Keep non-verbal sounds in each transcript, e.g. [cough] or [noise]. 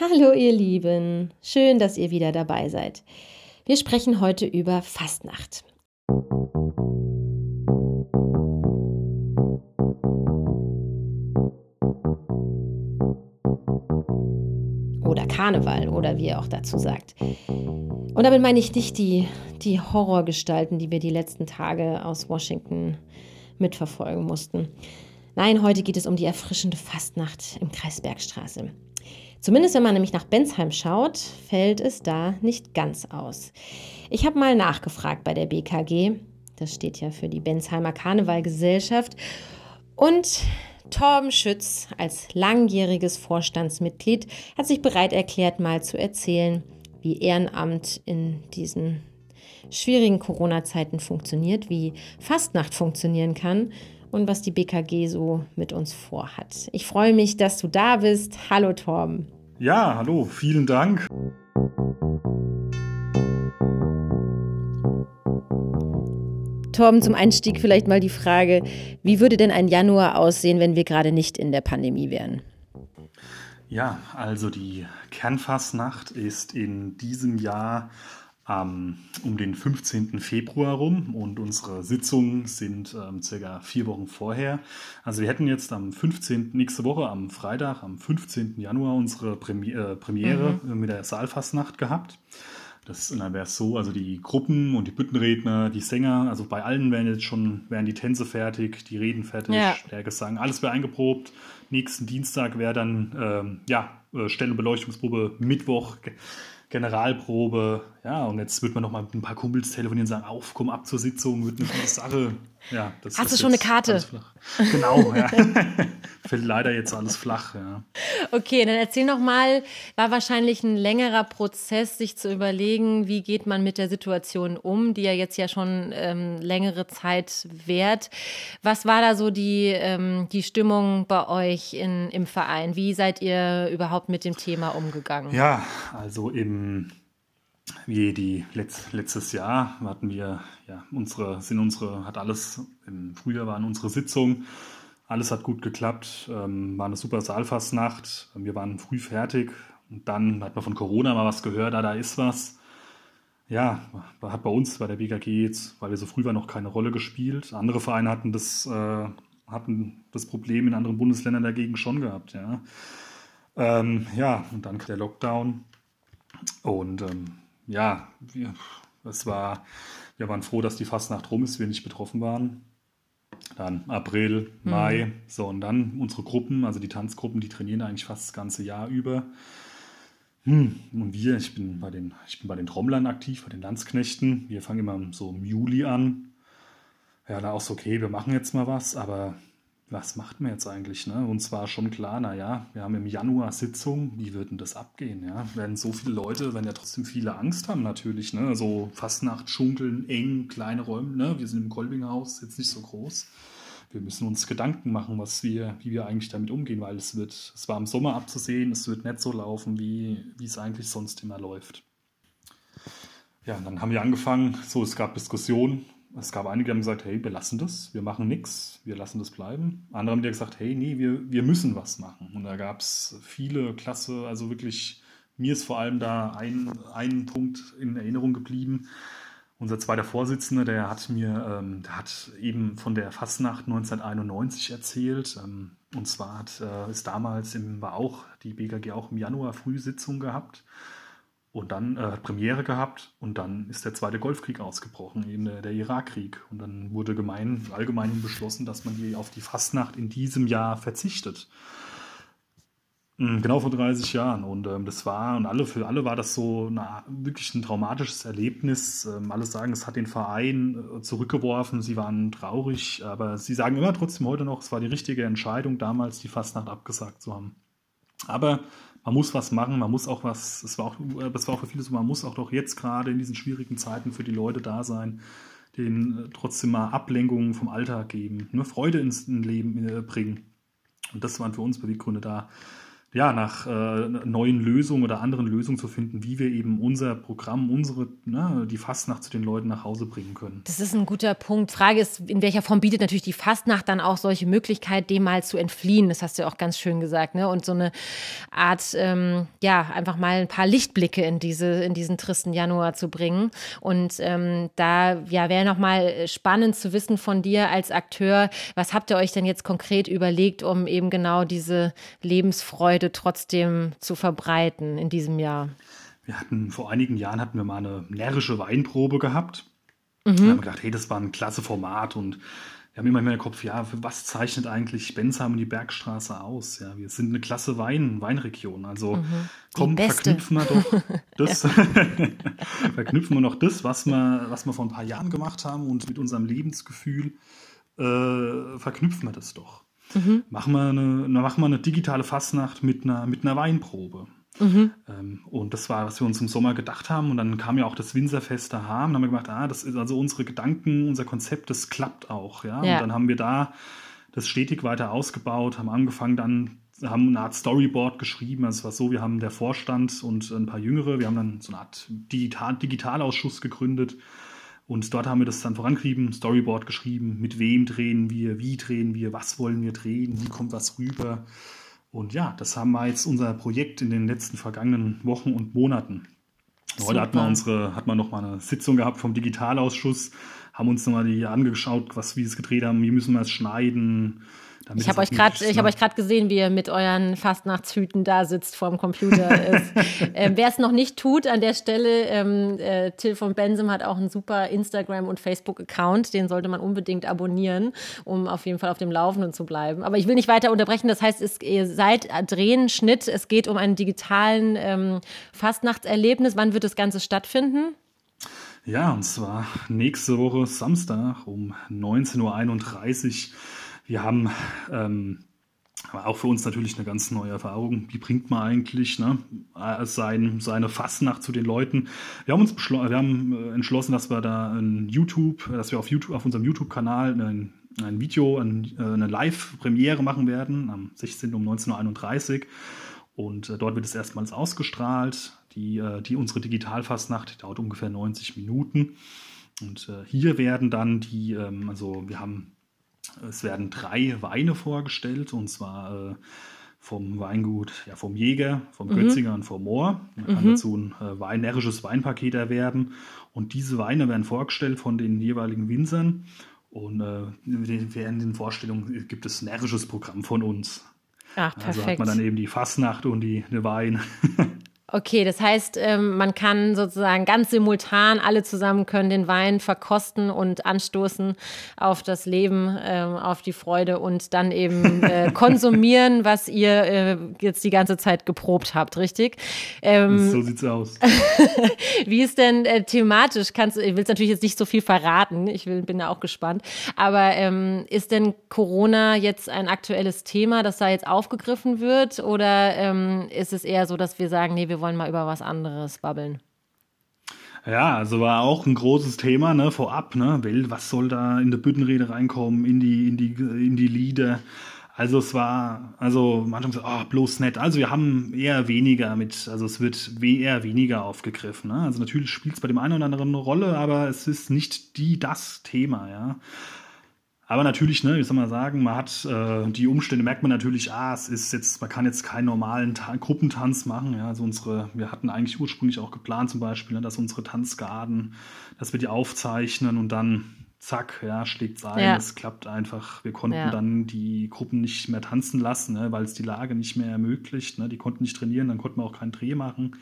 Hallo ihr Lieben, schön, dass ihr wieder dabei seid. Wir sprechen heute über Fastnacht. Oder Karneval oder wie ihr auch dazu sagt. Und damit meine ich nicht die, die Horrorgestalten, die wir die letzten Tage aus Washington mitverfolgen mussten. Nein, heute geht es um die erfrischende Fastnacht im Kreis Bergstraße. Zumindest wenn man nämlich nach Bensheim schaut, fällt es da nicht ganz aus. Ich habe mal nachgefragt bei der BKG, das steht ja für die Bensheimer Karnevalgesellschaft, und Torben Schütz als langjähriges Vorstandsmitglied hat sich bereit erklärt, mal zu erzählen, wie Ehrenamt in diesen schwierigen Corona-Zeiten funktioniert, wie Fastnacht funktionieren kann und was die BKG so mit uns vorhat. Ich freue mich, dass du da bist. Hallo Torben. Ja, hallo, vielen Dank. Torben, zum Einstieg vielleicht mal die Frage, wie würde denn ein Januar aussehen, wenn wir gerade nicht in der Pandemie wären? Ja, also die Kernfassnacht ist in diesem Jahr um den 15. Februar rum und unsere Sitzungen sind ähm, circa vier Wochen vorher. Also wir hätten jetzt am 15. nächste Woche, am Freitag, am 15. Januar unsere Premi äh, Premiere mhm. mit der Saalfassnacht gehabt. Das wäre es so, also die Gruppen und die Büttenredner, die Sänger, also bei allen wären jetzt schon, wären die Tänze fertig, die Reden fertig, ja. der Gesang, alles wäre eingeprobt. Nächsten Dienstag wäre dann, ähm, ja, äh, Stell- und Beleuchtungsprobe Mittwoch Generalprobe, ja, und jetzt wird man noch mal mit ein paar Kumpels telefonieren und sagen, auf, komm ab zur Sitzung, wird eine gute Sache. Ja, das Hast du schon eine Karte? Genau, ja. [laughs] Fällt leider jetzt alles flach, ja. Okay, dann erzähl noch mal, war wahrscheinlich ein längerer Prozess, sich zu überlegen, wie geht man mit der Situation um, die ja jetzt ja schon ähm, längere Zeit währt. Was war da so die, ähm, die Stimmung bei euch in, im Verein? Wie seid ihr überhaupt mit dem Thema umgegangen? Ja, also im wie die Letz, letztes Jahr hatten wir ja unsere sind unsere hat alles im Frühjahr waren unsere Sitzungen alles hat gut geklappt ähm, war eine super Saalfassnacht wir waren früh fertig und dann hat man von Corona mal was gehört ah, da ist was. Ja hat bei uns bei der BKG jetzt weil wir so früh waren noch keine Rolle gespielt. Andere Vereine hatten das äh, hatten das Problem in anderen Bundesländern dagegen schon gehabt ja. Ähm, ja und dann der Lockdown und ähm, ja, wir, es war, wir waren froh, dass die Fastnacht rum ist, wir nicht betroffen waren. Dann April, Mai, mhm. so und dann unsere Gruppen, also die Tanzgruppen, die trainieren eigentlich fast das ganze Jahr über. Hm, und wir, ich bin bei den, ich bin bei den Trommlern aktiv, bei den Landsknechten. Wir fangen immer so im Juli an. Ja, da auch so, okay, wir machen jetzt mal was, aber was macht man jetzt eigentlich? Ne? Uns war schon klar, naja, wir haben im Januar Sitzung, wie würden das abgehen? Ja? Werden so viele Leute, wenn ja trotzdem viele Angst haben natürlich, ne? so Fastnacht, Schunkeln, eng, kleine Räume, ne? wir sind im Kolbinghaus, jetzt nicht so groß. Wir müssen uns Gedanken machen, was wir, wie wir eigentlich damit umgehen, weil es wird, es war im Sommer abzusehen, es wird nicht so laufen, wie, wie es eigentlich sonst immer läuft. Ja, dann haben wir angefangen, so, es gab Diskussionen, es gab einige, die haben gesagt, hey, wir lassen das, wir machen nichts, wir lassen das bleiben. Andere haben gesagt, hey, nee, wir, wir müssen was machen. Und da gab es viele klasse, also wirklich, mir ist vor allem da ein, ein Punkt in Erinnerung geblieben. Unser zweiter Vorsitzender, der hat mir, ähm, der hat eben von der Fastnacht 1991 erzählt. Ähm, und zwar hat, äh, damals im, war auch die BKG auch im Januar Frühsitzung gehabt. Und dann äh, Premiere gehabt und dann ist der zweite Golfkrieg ausgebrochen, eben der, der Irakkrieg. Und dann wurde gemein, allgemein beschlossen, dass man die, auf die Fastnacht in diesem Jahr verzichtet. Mhm, genau vor 30 Jahren. Und ähm, das war, und alle, für alle war das so eine, wirklich ein traumatisches Erlebnis. Ähm, alle sagen, es hat den Verein äh, zurückgeworfen, sie waren traurig, aber sie sagen immer trotzdem heute noch, es war die richtige Entscheidung, damals die Fastnacht abgesagt zu haben. Aber man muss was machen, man muss auch was, es war auch, das war auch für viele so, man muss auch doch jetzt gerade in diesen schwierigen Zeiten für die Leute da sein, denen äh, trotzdem mal Ablenkungen vom Alltag geben, nur Freude ins Leben äh, bringen. Und das waren für uns Beweggründe da, ja, nach äh, neuen Lösungen oder anderen Lösungen zu finden, wie wir eben unser Programm, unsere, ne, die Fastnacht zu den Leuten nach Hause bringen können. Das ist ein guter Punkt. Frage ist, in welcher Form bietet natürlich die Fastnacht dann auch solche Möglichkeit, dem mal zu entfliehen? Das hast du ja auch ganz schön gesagt, ne? Und so eine Art, ähm, ja, einfach mal ein paar Lichtblicke in diese, in diesen tristen Januar zu bringen. Und ähm, da, ja, wäre nochmal spannend zu wissen von dir als Akteur, was habt ihr euch denn jetzt konkret überlegt, um eben genau diese Lebensfreude Freude trotzdem zu verbreiten in diesem Jahr? Wir hatten vor einigen Jahren hatten wir mal eine närrische Weinprobe gehabt. Mhm. Wir haben gedacht, hey, das war ein klasse Format und wir haben immer mehr im Kopf, ja, was zeichnet eigentlich Bensheim und die Bergstraße aus? Ja, wir sind eine klasse Wein, Weinregion. Also mhm. komm, verknüpfen wir doch [laughs] das, [laughs] verknüpfen wir noch das, was wir, was wir vor ein paar Jahren gemacht haben und mit unserem Lebensgefühl äh, verknüpfen wir das doch. Mhm. Machen, wir eine, machen wir eine digitale Fastnacht mit einer, mit einer Weinprobe. Mhm. Ähm, und das war, was wir uns im Sommer gedacht haben. Und dann kam ja auch das Winzerfest daheim. Und dann haben wir gemacht, ah, das ist also unsere Gedanken, unser Konzept, das klappt auch. Ja? ja. Und dann haben wir da das stetig weiter ausgebaut, haben angefangen dann, haben eine Art Storyboard geschrieben. Also es war so, wir haben der Vorstand und ein paar Jüngere, wir haben dann so eine Art Digital Digitalausschuss gegründet und dort haben wir das dann vorangetrieben, Storyboard geschrieben, mit wem drehen wir, wie drehen wir, was wollen wir drehen, wie kommt was rüber. Und ja, das haben wir jetzt unser Projekt in den letzten vergangenen Wochen und Monaten. Super. Heute hat man unsere, hat man noch mal eine Sitzung gehabt vom Digitalausschuss, haben uns nochmal die angeschaut, was wir es gedreht haben, wie müssen wir es schneiden, ich habe euch gerade, ich habe euch gesehen, wie ihr mit euren Fastnachtshüten da sitzt vorm Computer. [laughs] ähm, Wer es noch nicht tut, an der Stelle, ähm, äh, Till von Bensem hat auch einen super Instagram und Facebook-Account, den sollte man unbedingt abonnieren, um auf jeden Fall auf dem Laufenden zu bleiben. Aber ich will nicht weiter unterbrechen. Das heißt, es, ihr seid Drehen, Schnitt. Es geht um einen digitalen ähm, Fastnachtserlebnis. Wann wird das Ganze stattfinden? Ja, und zwar nächste Woche Samstag um 19.31 Uhr wir haben ähm, auch für uns natürlich eine ganz neue Erfahrung. Wie bringt man eigentlich ne, äh, sein, seine Fastnacht zu den Leuten? Wir haben uns wir haben äh, entschlossen, dass wir da ein YouTube, dass wir auf YouTube, auf unserem YouTube-Kanal ein, ein Video, ein, äh, eine Live-Premiere machen werden am 16. um 19.31 Uhr. Und dort wird es erstmals ausgestrahlt. Die, die unsere Digitalfastnacht dauert ungefähr 90 Minuten. Und hier werden dann die, ähm, also wir haben es werden drei Weine vorgestellt, und zwar äh, vom Weingut, ja, vom Jäger, vom mhm. Götzinger und vom Moor. Man kann mhm. dazu ein äh, Wein, närrisches Weinpaket erwerben. Und diese Weine werden vorgestellt von den jeweiligen Winzern. Und äh, während den Vorstellungen gibt es ein närrisches Programm von uns. Ach, perfekt. Also hat man dann eben die Fastnacht und die, die Wein. [laughs] Okay, das heißt, ähm, man kann sozusagen ganz simultan, alle zusammen können den Wein verkosten und anstoßen auf das Leben, ähm, auf die Freude und dann eben [laughs] äh, konsumieren, was ihr äh, jetzt die ganze Zeit geprobt habt, richtig? Ähm, so sieht's aus. [laughs] Wie ist denn äh, thematisch? Kannst du, ich will natürlich jetzt nicht so viel verraten, ich will, bin da auch gespannt, aber ist denn Corona jetzt ein aktuelles Thema, das da jetzt aufgegriffen wird oder ist es eher so, dass wir sagen, nee, wir wollen mal über was anderes babbeln. Ja, also war auch ein großes Thema, ne, vorab, ne, was soll da in der Büttenrede reinkommen, in die, in die, in die Lieder. Also es war, also manchmal so, oh, bloß nett. Also wir haben eher weniger mit, also es wird eher weniger aufgegriffen. Ne? Also natürlich spielt es bei dem einen oder anderen eine Rolle, aber es ist nicht die, das Thema, ja. Aber natürlich, ne, wie soll man sagen, man hat äh, die Umstände, merkt man natürlich, ah, es ist jetzt, man kann jetzt keinen normalen Ta Gruppentanz machen. Ja, also unsere, wir hatten eigentlich ursprünglich auch geplant, zum Beispiel, ne, dass unsere Tanzgarden, dass wir die aufzeichnen und dann zack, ja, schlägt ein. Ja. Es klappt einfach. Wir konnten ja. dann die Gruppen nicht mehr tanzen lassen, ne, weil es die Lage nicht mehr ermöglicht. Ne, die konnten nicht trainieren, dann konnten wir auch keinen Dreh machen.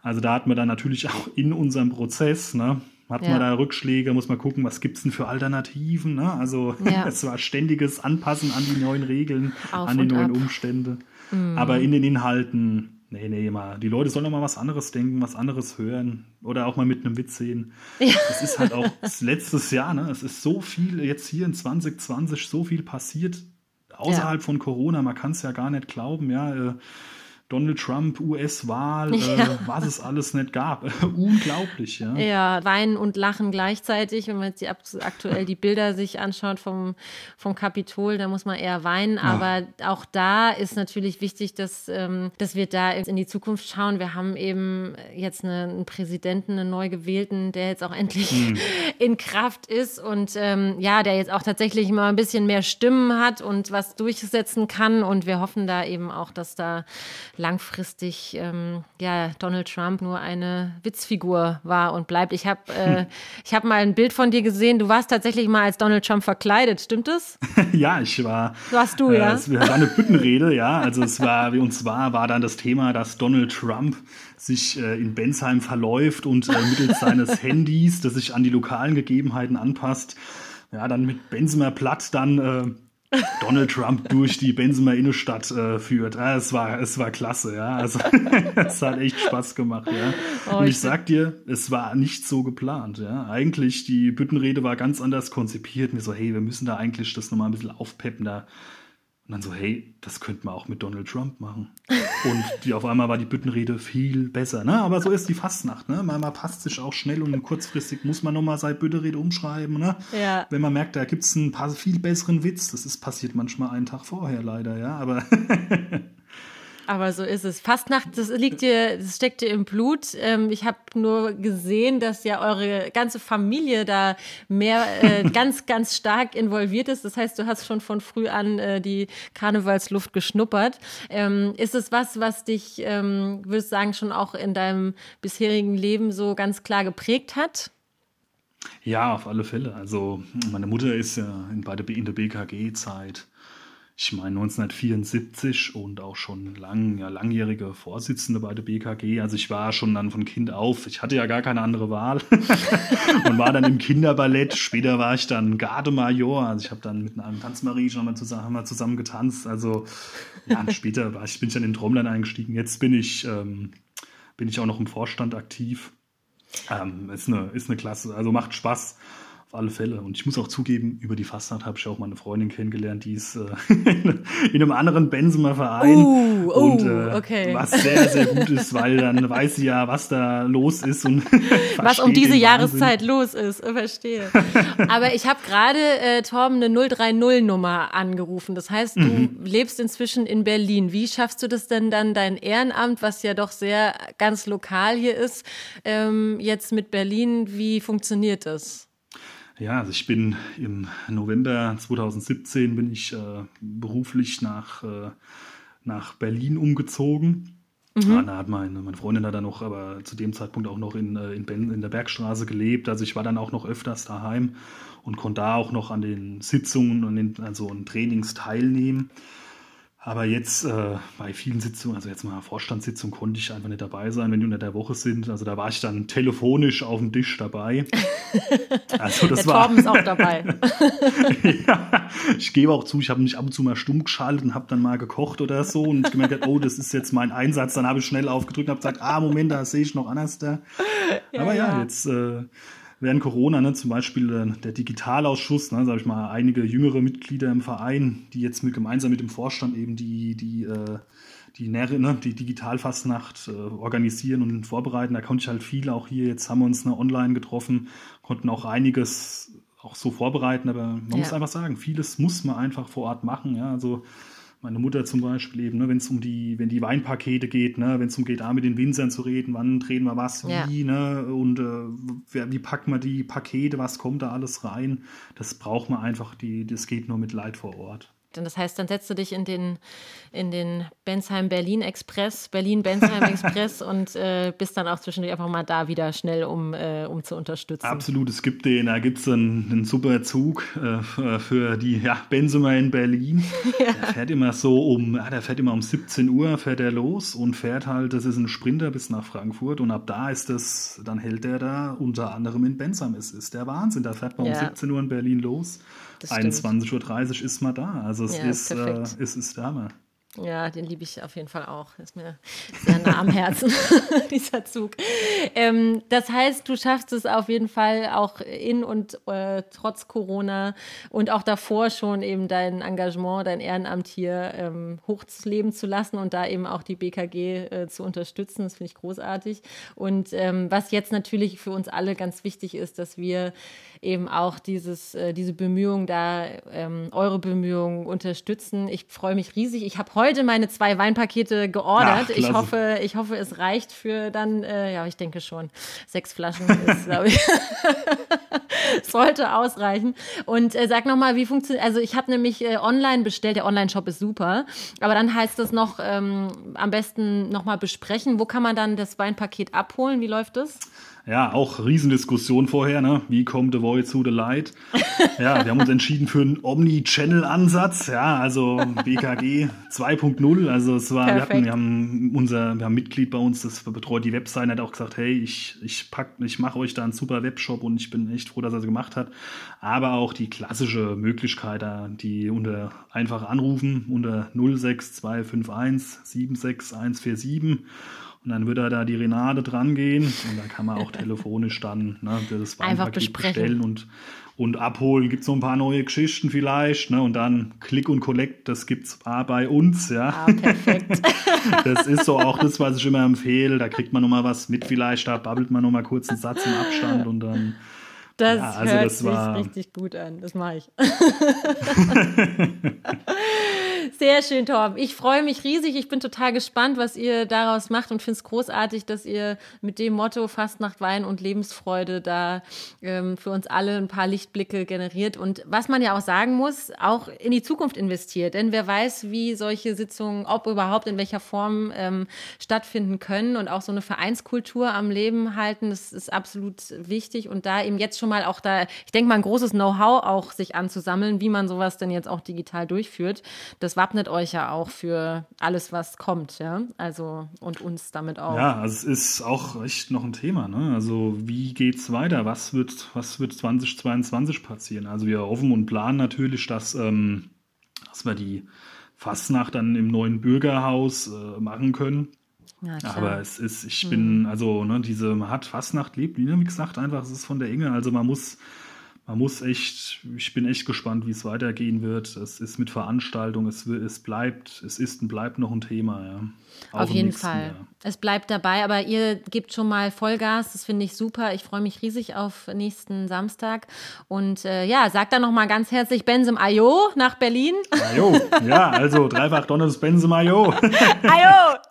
Also da hatten wir dann natürlich [laughs] auch in unserem Prozess, ne, hat ja. man da Rückschläge, muss man gucken, was gibt es denn für Alternativen. Ne? Also ja. [laughs] es war ständiges Anpassen an die neuen Regeln, Auf an die neuen ab. Umstände. Mhm. Aber in den Inhalten, nee, nee, mal, die Leute sollen doch mal was anderes denken, was anderes hören oder auch mal mit einem Witz sehen. Ja. Es ist halt auch das letztes Jahr, ne? es ist so viel jetzt hier in 2020, so viel passiert außerhalb ja. von Corona, man kann es ja gar nicht glauben, ja. Äh, Donald Trump, US-Wahl, äh, ja. was es alles nicht gab. [laughs] Unglaublich, ja. Ja, weinen und lachen gleichzeitig. Wenn man jetzt die, aktuell die Bilder sich anschaut vom, vom Kapitol, da muss man eher weinen. Ja. Aber auch da ist natürlich wichtig, dass, ähm, dass wir da in die Zukunft schauen. Wir haben eben jetzt eine, einen Präsidenten, einen neu gewählten, der jetzt auch endlich hm. [laughs] in Kraft ist und ähm, ja, der jetzt auch tatsächlich mal ein bisschen mehr Stimmen hat und was durchsetzen kann. Und wir hoffen da eben auch, dass da langfristig ähm, ja, Donald Trump nur eine Witzfigur war und bleibt. Ich habe äh, [laughs] ich hab mal ein Bild von dir gesehen. Du warst tatsächlich mal als Donald Trump verkleidet, stimmt es? [laughs] ja, ich war. Warst du, äh, ja? Es war eine Büttenrede, ja. Also es war, wie uns war, war dann das Thema, dass Donald Trump sich äh, in Bensheim verläuft und äh, mittels seines [laughs] Handys, das sich an die lokalen Gegebenheiten anpasst, ja, dann mit Benzimer Platt dann äh, Donald Trump durch die Benzimer Innenstadt äh, führt. Ja, es, war, es war klasse, ja. Also [laughs] es hat echt Spaß gemacht, ja. Oh, Und ich, ich sag dir, es war nicht so geplant, ja. Eigentlich, die Büttenrede war ganz anders konzipiert. Mir so, hey, wir müssen da eigentlich das nochmal ein bisschen aufpeppen. Da und dann so, hey, das könnte man auch mit Donald Trump machen. Und die auf einmal war die Büttenrede viel besser. Ne? Aber so ist die Fastnacht. Ne? Man, man passt sich auch schnell und kurzfristig muss man nochmal seine Büttenrede umschreiben. Ne? Ja. Wenn man merkt, da gibt es einen paar viel besseren Witz. Das ist passiert manchmal einen Tag vorher leider, ja. Aber [laughs] Aber so ist es. Fastnacht, das liegt dir, das steckt dir im Blut. Ähm, ich habe nur gesehen, dass ja eure ganze Familie da mehr äh, [laughs] ganz, ganz stark involviert ist. Das heißt, du hast schon von früh an äh, die Karnevalsluft geschnuppert. Ähm, ist es was, was dich, ähm, würdest du sagen, schon auch in deinem bisherigen Leben so ganz klar geprägt hat? Ja, auf alle Fälle. Also meine Mutter ist ja in, bei der, in der BKG-Zeit ich meine 1974 und auch schon lang, ja, langjährige Vorsitzende bei der BKG. Also ich war schon dann von Kind auf, ich hatte ja gar keine andere Wahl [laughs] und war dann im Kinderballett. Später war ich dann Gardemajor, also ich habe dann mit einem Tanzmarie schon mal zusammen, haben wir zusammen getanzt. Also ja, später war ich, bin ich dann in Trommlern eingestiegen. Jetzt bin ich, ähm, bin ich auch noch im Vorstand aktiv. Ähm, ist, eine, ist eine Klasse, also macht Spaß. Auf alle Fälle. Und ich muss auch zugeben, über die Fastnacht habe ich auch meine Freundin kennengelernt, die ist äh, [laughs] in einem anderen Benzemer Verein. Uh, uh, und, äh, okay. Was sehr, sehr gut ist, weil dann weiß sie ja, was da los ist und [laughs] was um diese Jahreszeit los ist. Verstehe. Aber ich habe gerade äh, Torben eine 030-Nummer angerufen. Das heißt, du mhm. lebst inzwischen in Berlin. Wie schaffst du das denn dann, dein Ehrenamt, was ja doch sehr ganz lokal hier ist, ähm, jetzt mit Berlin? Wie funktioniert das? Ja, also ich bin im November 2017 bin ich äh, beruflich nach, äh, nach Berlin umgezogen. Mhm. Da hat meine, meine Freundin hat dann noch, aber zu dem Zeitpunkt auch noch in, äh, in, ben, in der Bergstraße gelebt. Also ich war dann auch noch öfters daheim und konnte da auch noch an den Sitzungen und den, also an Trainings teilnehmen. Aber jetzt äh, bei vielen Sitzungen, also jetzt mal Vorstandssitzung, konnte ich einfach nicht dabei sein, wenn die unter der Woche sind. Also da war ich dann telefonisch auf dem Tisch dabei. [laughs] Also das der war. Torben ist auch dabei. [laughs] ja, ich gebe auch zu, ich habe mich ab und zu mal stumm geschaltet und habe dann mal gekocht oder so und gemerkt, oh, das ist jetzt mein Einsatz. Dann habe ich schnell aufgedrückt und habe gesagt, ah, Moment, da sehe ich noch anders da. Ja, Aber ja, ja. jetzt. Äh, während Corona, ne, zum Beispiel äh, der Digitalausschuss, ne, sage ich mal, einige jüngere Mitglieder im Verein, die jetzt mit, gemeinsam mit dem Vorstand eben die, die, äh, die, ne, die Digitalfastnacht äh, organisieren und vorbereiten. Da konnte ich halt viel auch hier, jetzt haben wir uns ne, online getroffen, konnten auch einiges auch so vorbereiten, aber man ja. muss einfach sagen, vieles muss man einfach vor Ort machen. Ja, also meine Mutter zum Beispiel eben, ne, wenn es um die, wenn die Weinpakete geht, ne, wenn es um geht, da mit den Winzern zu reden, wann drehen wir was, wie, ja. ne, und äh, wie packen wir die Pakete, was kommt da alles rein, das braucht man einfach, die, das geht nur mit Leid vor Ort. Das heißt, dann setzt du dich in den, in den Bensheim-Berlin Express, Berlin-Bensheim Express [laughs] und äh, bist dann auch zwischendurch einfach mal da wieder schnell, um, äh, um zu unterstützen. Absolut, es gibt den, da gibt es einen, einen, super Zug äh, für die ja, Bensumer in Berlin. [laughs] ja. Der fährt immer so um, ja, der fährt immer um 17 Uhr, fährt er los und fährt halt, das ist ein Sprinter bis nach Frankfurt und ab da ist das, dann hält er da unter anderem in Bensheim. Es ist der Wahnsinn, da fährt man ja. um 17 Uhr in Berlin los. 21.30 Uhr ist man da. Also es, ja, ist, äh, es ist der Hammer. Ja, den liebe ich auf jeden Fall auch. Ist mir sehr nah am Herzen, [laughs] dieser Zug. Ähm, das heißt, du schaffst es auf jeden Fall auch in und äh, trotz Corona und auch davor schon eben dein Engagement, dein Ehrenamt hier ähm, hochleben zu lassen und da eben auch die BKG äh, zu unterstützen. Das finde ich großartig. Und ähm, was jetzt natürlich für uns alle ganz wichtig ist, dass wir eben auch dieses, äh, diese Bemühungen da, ähm, eure Bemühungen unterstützen. Ich freue mich riesig. Ich habe heute meine zwei Weinpakete geordert. Ach, ich, hoffe, ich hoffe, es reicht für dann, äh, ja, ich denke schon. Sechs Flaschen [laughs] ist, glaube ich, [laughs] sollte ausreichen. Und äh, sag nochmal, wie funktioniert, also ich habe nämlich äh, online bestellt, der Online-Shop ist super, aber dann heißt es noch, ähm, am besten nochmal besprechen. Wo kann man dann das Weinpaket abholen? Wie läuft das? Ja, auch Riesendiskussion vorher, ne? Wie kommt The Voice to the Light? [laughs] Ja, wir haben uns entschieden für einen Omni-Channel-Ansatz, ja, also BKG 2.0. Also es war, wir hatten, wir haben unser, wir haben Mitglied bei uns, das betreut die Webseite, hat auch gesagt, hey, ich, ich pack, ich mache euch da einen super Webshop und ich bin echt froh, dass er es gemacht hat. Aber auch die klassische Möglichkeit, die unter einfach anrufen unter 06251 76147 und dann würde er da die Renate dran gehen und dann kann man auch telefonisch dann ne, das Weinpaket bestellen und, und abholen. Gibt es noch ein paar neue Geschichten vielleicht. Ne? Und dann Click und Collect, das gibt es bei uns. Ja. Ah, perfekt. [laughs] das ist so auch das, was ich immer empfehle. Da kriegt man nochmal was mit vielleicht, da babbelt man nochmal kurz einen Satz im Abstand und dann das ja, also hört das sich war... richtig gut an. Das mache ich. [laughs] [laughs] Sehr schön, Torben. Ich freue mich riesig. Ich bin total gespannt, was ihr daraus macht und finde es großartig, dass ihr mit dem Motto Fastnacht, Wein und Lebensfreude da ähm, für uns alle ein paar Lichtblicke generiert. Und was man ja auch sagen muss, auch in die Zukunft investiert. Denn wer weiß, wie solche Sitzungen, ob überhaupt in welcher Form ähm, stattfinden können und auch so eine Vereinskultur am Leben halten, das ist absolut wichtig. Und da eben jetzt schon mal auch da, ich denke mal, ein großes Know-how auch sich anzusammeln, wie man sowas denn jetzt auch digital durchführt. Das wappnet euch ja auch für alles, was kommt, ja. Also und uns damit auch. Ja, also es ist auch echt noch ein Thema, ne? Also wie geht's weiter? Was wird, was wird 2022 passieren? Also wir hoffen und planen natürlich, dass, ähm, dass wir die Fastnacht dann im neuen Bürgerhaus äh, machen können. Ja, Aber es ist, ich hm. bin, also, ne, diese, man hat Fastnacht lebt, wie gesagt, einfach, es ist von der Inge. Also man muss man muss echt, ich bin echt gespannt, wie es weitergehen wird. Es ist mit Veranstaltungen, es, es bleibt, es ist und bleibt noch ein Thema, ja. Auf jeden Fall. Jahr. Es bleibt dabei, aber ihr gebt schon mal Vollgas, das finde ich super. Ich freue mich riesig auf nächsten Samstag. Und äh, ja, sagt dann nochmal ganz herzlich Benzem Ayo nach Berlin. Ayo, ja, also dreifach Donner's Benzem Ayo. Ayo! [laughs]